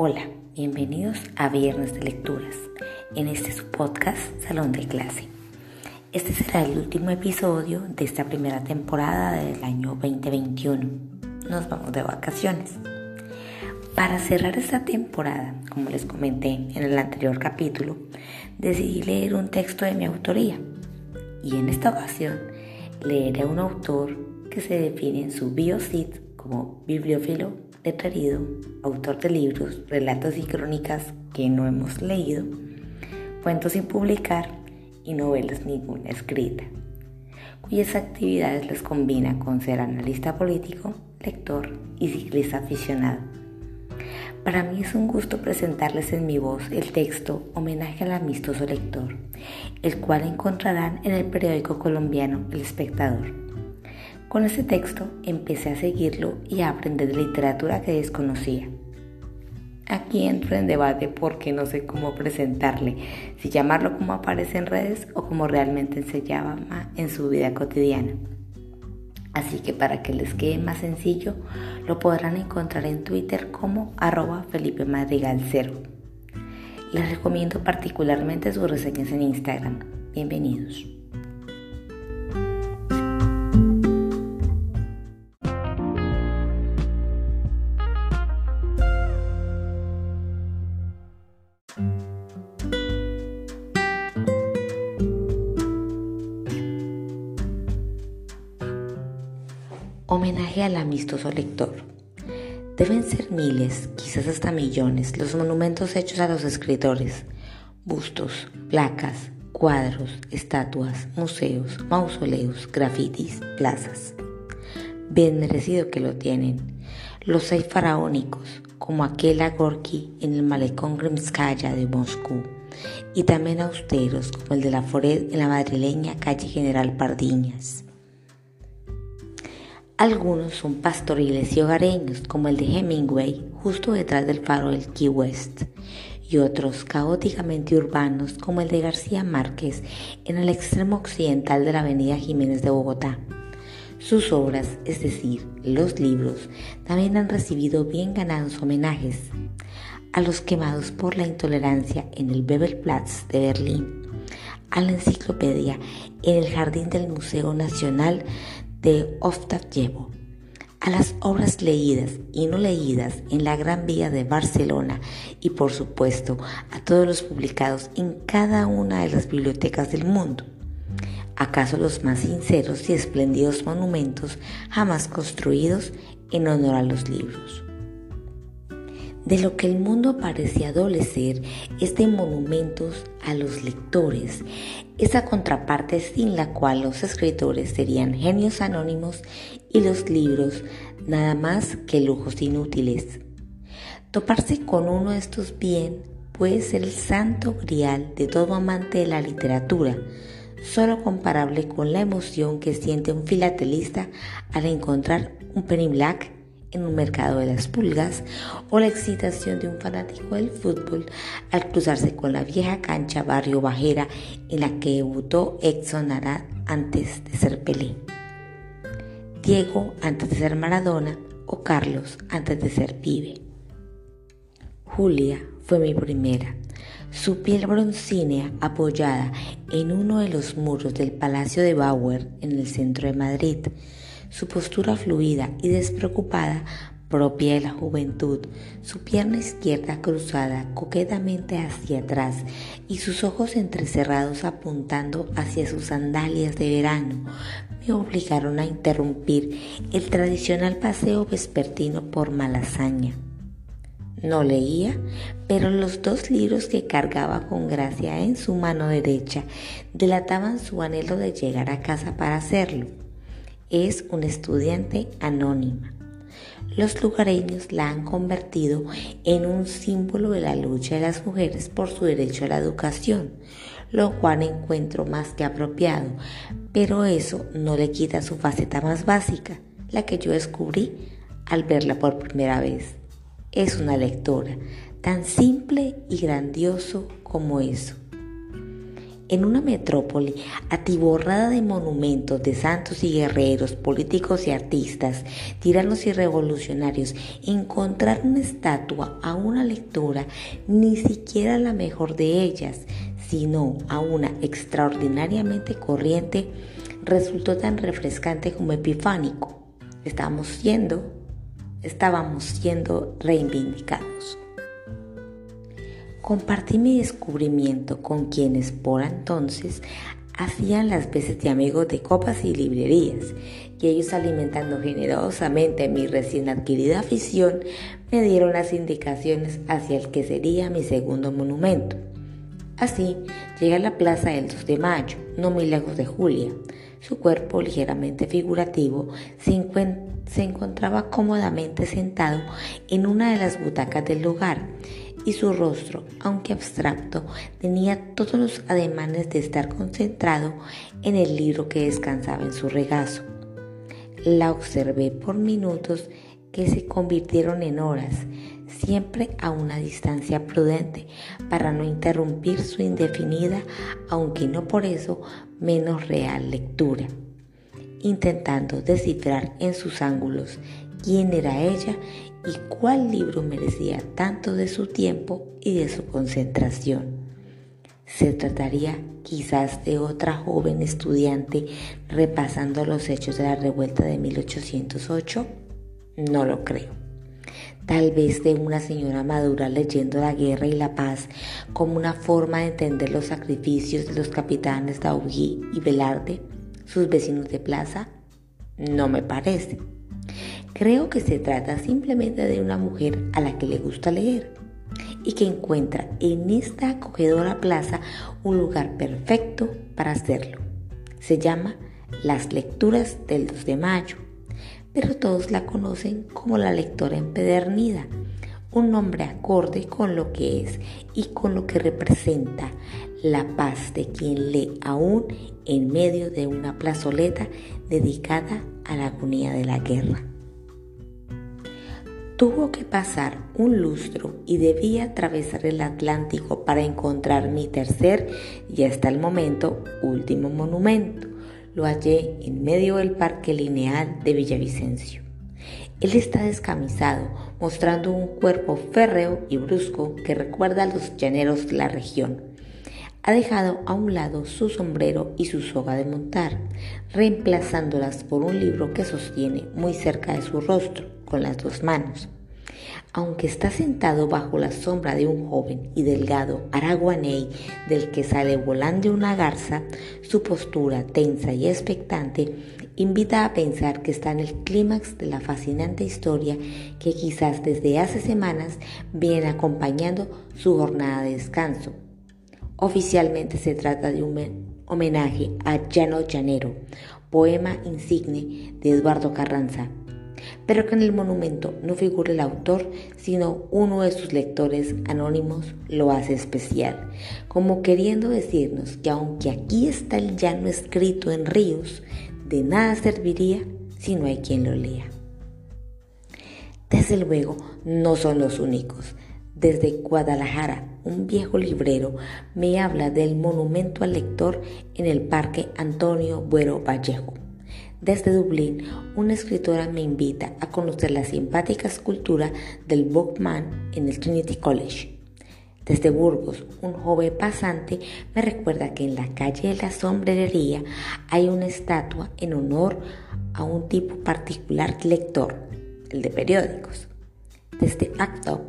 Hola, bienvenidos a Viernes de Lecturas, en este su podcast Salón de Clase. Este será el último episodio de esta primera temporada del año 2021. Nos vamos de vacaciones. Para cerrar esta temporada, como les comenté en el anterior capítulo, decidí leer un texto de mi autoría. Y en esta ocasión leeré a un autor que se define en su biocid como bibliófilo letrerido, autor de libros, relatos y crónicas que no hemos leído, cuentos sin publicar y novelas ninguna escrita, cuyas actividades les combina con ser analista político, lector y ciclista aficionado. Para mí es un gusto presentarles en mi voz el texto Homenaje al amistoso lector, el cual encontrarán en el periódico colombiano El Espectador. Con ese texto empecé a seguirlo y a aprender de literatura que desconocía. Aquí entro en debate porque no sé cómo presentarle, si llamarlo como aparece en redes o como realmente se llama en su vida cotidiana. Así que para que les quede más sencillo, lo podrán encontrar en Twitter como arroba Felipe Madrigal Les recomiendo particularmente sus reseñas en Instagram. Bienvenidos. Homenaje al amistoso lector. Deben ser miles, quizás hasta millones, los monumentos hechos a los escritores. Bustos, placas, cuadros, estatuas, museos, mausoleos, grafitis, plazas. Bien merecido que lo tienen. Los hay faraónicos, como aquel a Gorky en el malecón Grimskaya de Moscú, y también austeros, como el de la Foret en la madrileña calle General Pardiñas. Algunos son pastoriles y hogareños, como el de Hemingway, justo detrás del faro del Key West, y otros caóticamente urbanos, como el de García Márquez, en el extremo occidental de la avenida Jiménez de Bogotá. Sus obras, es decir, los libros, también han recibido bien ganados homenajes a los quemados por la intolerancia en el Bebelplatz de Berlín, a la enciclopedia en el jardín del Museo Nacional de Oftav-Llevo, a las obras leídas y no leídas en la Gran Vía de Barcelona y por supuesto a todos los publicados en cada una de las bibliotecas del mundo. ¿Acaso los más sinceros y espléndidos monumentos jamás construidos en honor a los libros? De lo que el mundo parece adolecer es de monumentos a los lectores, esa contraparte sin la cual los escritores serían genios anónimos y los libros nada más que lujos inútiles. Toparse con uno de estos bien puede ser el santo grial de todo amante de la literatura, solo comparable con la emoción que siente un filatelista al encontrar un penny black en un mercado de las pulgas o la excitación de un fanático del fútbol al cruzarse con la vieja cancha Barrio Bajera en la que debutó Exxon Arad antes de ser Pelé, Diego antes de ser Maradona o Carlos antes de ser pibe. Julia fue mi primera. Su piel broncínea apoyada en uno de los muros del Palacio de Bauer en el centro de Madrid su postura fluida y despreocupada propia de la juventud, su pierna izquierda cruzada coquetamente hacia atrás y sus ojos entrecerrados apuntando hacia sus sandalias de verano, me obligaron a interrumpir el tradicional paseo vespertino por Malasaña. No leía, pero los dos libros que cargaba con gracia en su mano derecha delataban su anhelo de llegar a casa para hacerlo es una estudiante anónima. Los lugareños la han convertido en un símbolo de la lucha de las mujeres por su derecho a la educación, lo cual encuentro más que apropiado, pero eso no le quita su faceta más básica, la que yo descubrí al verla por primera vez. Es una lectora tan simple y grandioso como eso. En una metrópoli atiborrada de monumentos de santos y guerreros, políticos y artistas, tiranos y revolucionarios, encontrar una estatua a una lectura, ni siquiera la mejor de ellas, sino a una extraordinariamente corriente, resultó tan refrescante como epifánico. Estamos siendo, estábamos siendo reivindicados. Compartí mi descubrimiento con quienes por entonces hacían las veces de amigos de copas y librerías, y ellos alimentando generosamente mi recién adquirida afición, me dieron las indicaciones hacia el que sería mi segundo monumento. Así, llegué a la plaza del 2 de mayo, no muy lejos de Julia. Su cuerpo, ligeramente figurativo, se, se encontraba cómodamente sentado en una de las butacas del lugar y su rostro, aunque abstracto, tenía todos los ademanes de estar concentrado en el libro que descansaba en su regazo. La observé por minutos que se convirtieron en horas, siempre a una distancia prudente, para no interrumpir su indefinida, aunque no por eso menos real lectura, intentando descifrar en sus ángulos quién era ella y cuál libro merecía tanto de su tiempo y de su concentración. Se trataría quizás de otra joven estudiante repasando los hechos de la revuelta de 1808? No lo creo. Tal vez de una señora madura leyendo la guerra y la paz como una forma de entender los sacrificios de los capitanes Daugui y Velarde, sus vecinos de plaza. No me parece. Creo que se trata simplemente de una mujer a la que le gusta leer y que encuentra en esta acogedora plaza un lugar perfecto para hacerlo. Se llama Las Lecturas del 2 de Mayo, pero todos la conocen como la lectora empedernida, un nombre acorde con lo que es y con lo que representa la paz de quien lee aún en medio de una plazoleta dedicada a la agonía de la guerra. Tuvo que pasar un lustro y debía atravesar el Atlántico para encontrar mi tercer y hasta el momento último monumento. Lo hallé en medio del parque lineal de Villavicencio. Él está descamisado, mostrando un cuerpo férreo y brusco que recuerda a los llaneros de la región. Ha dejado a un lado su sombrero y su soga de montar, reemplazándolas por un libro que sostiene muy cerca de su rostro con las dos manos. Aunque está sentado bajo la sombra de un joven y delgado araguaney del que sale volando una garza, su postura tensa y expectante invita a pensar que está en el clímax de la fascinante historia que quizás desde hace semanas viene acompañando su jornada de descanso. Oficialmente se trata de un homenaje a Llano Llanero, poema insigne de Eduardo Carranza, pero que en el monumento no figure el autor, sino uno de sus lectores anónimos lo hace especial, como queriendo decirnos que aunque aquí está el llano escrito en ríos, de nada serviría si no hay quien lo lea. Desde luego, no son los únicos. Desde Guadalajara, un viejo librero me habla del monumento al lector en el Parque Antonio Buero Vallejo desde Dublín, una escritora me invita a conocer la simpática escultura del Bookman en el Trinity College. Desde Burgos, un joven pasante me recuerda que en la calle de la sombrerería hay una estatua en honor a un tipo particular de lector, el de periódicos. Desde Acto,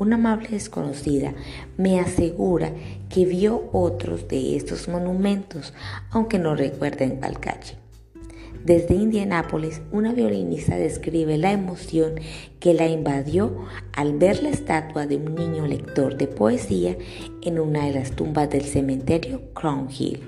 una amable desconocida me asegura que vio otros de estos monumentos, aunque no recuerden cuál calle. Desde Indianápolis, una violinista describe la emoción que la invadió al ver la estatua de un niño lector de poesía en una de las tumbas del cementerio Crown Hill.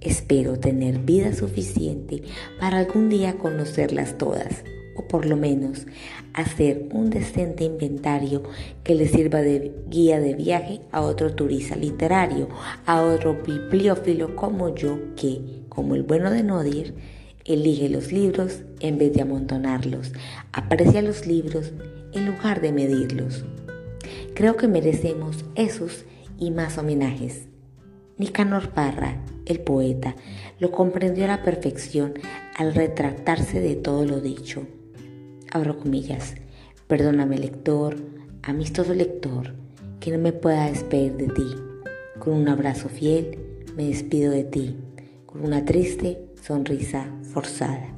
Espero tener vida suficiente para algún día conocerlas todas, o por lo menos hacer un decente inventario que le sirva de guía de viaje a otro turista literario, a otro bibliófilo como yo que como el bueno de Nodir, elige los libros en vez de amontonarlos, aprecia los libros en lugar de medirlos. Creo que merecemos esos y más homenajes. Nicanor Parra, el poeta, lo comprendió a la perfección al retractarse de todo lo dicho. Abro comillas. Perdóname, lector, amistoso lector, que no me pueda despedir de ti. Con un abrazo fiel me despido de ti, con una triste sonrisa forzada.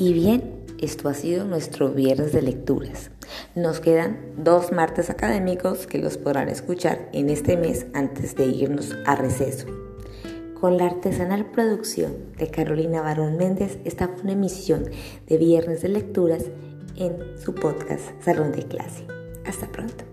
Y bien, esto ha sido nuestro viernes de lecturas. Nos quedan dos martes académicos que los podrán escuchar en este mes antes de irnos a receso. Con la artesanal producción de Carolina Barón Méndez, esta fue una emisión de Viernes de Lecturas en su podcast Salón de Clase. Hasta pronto.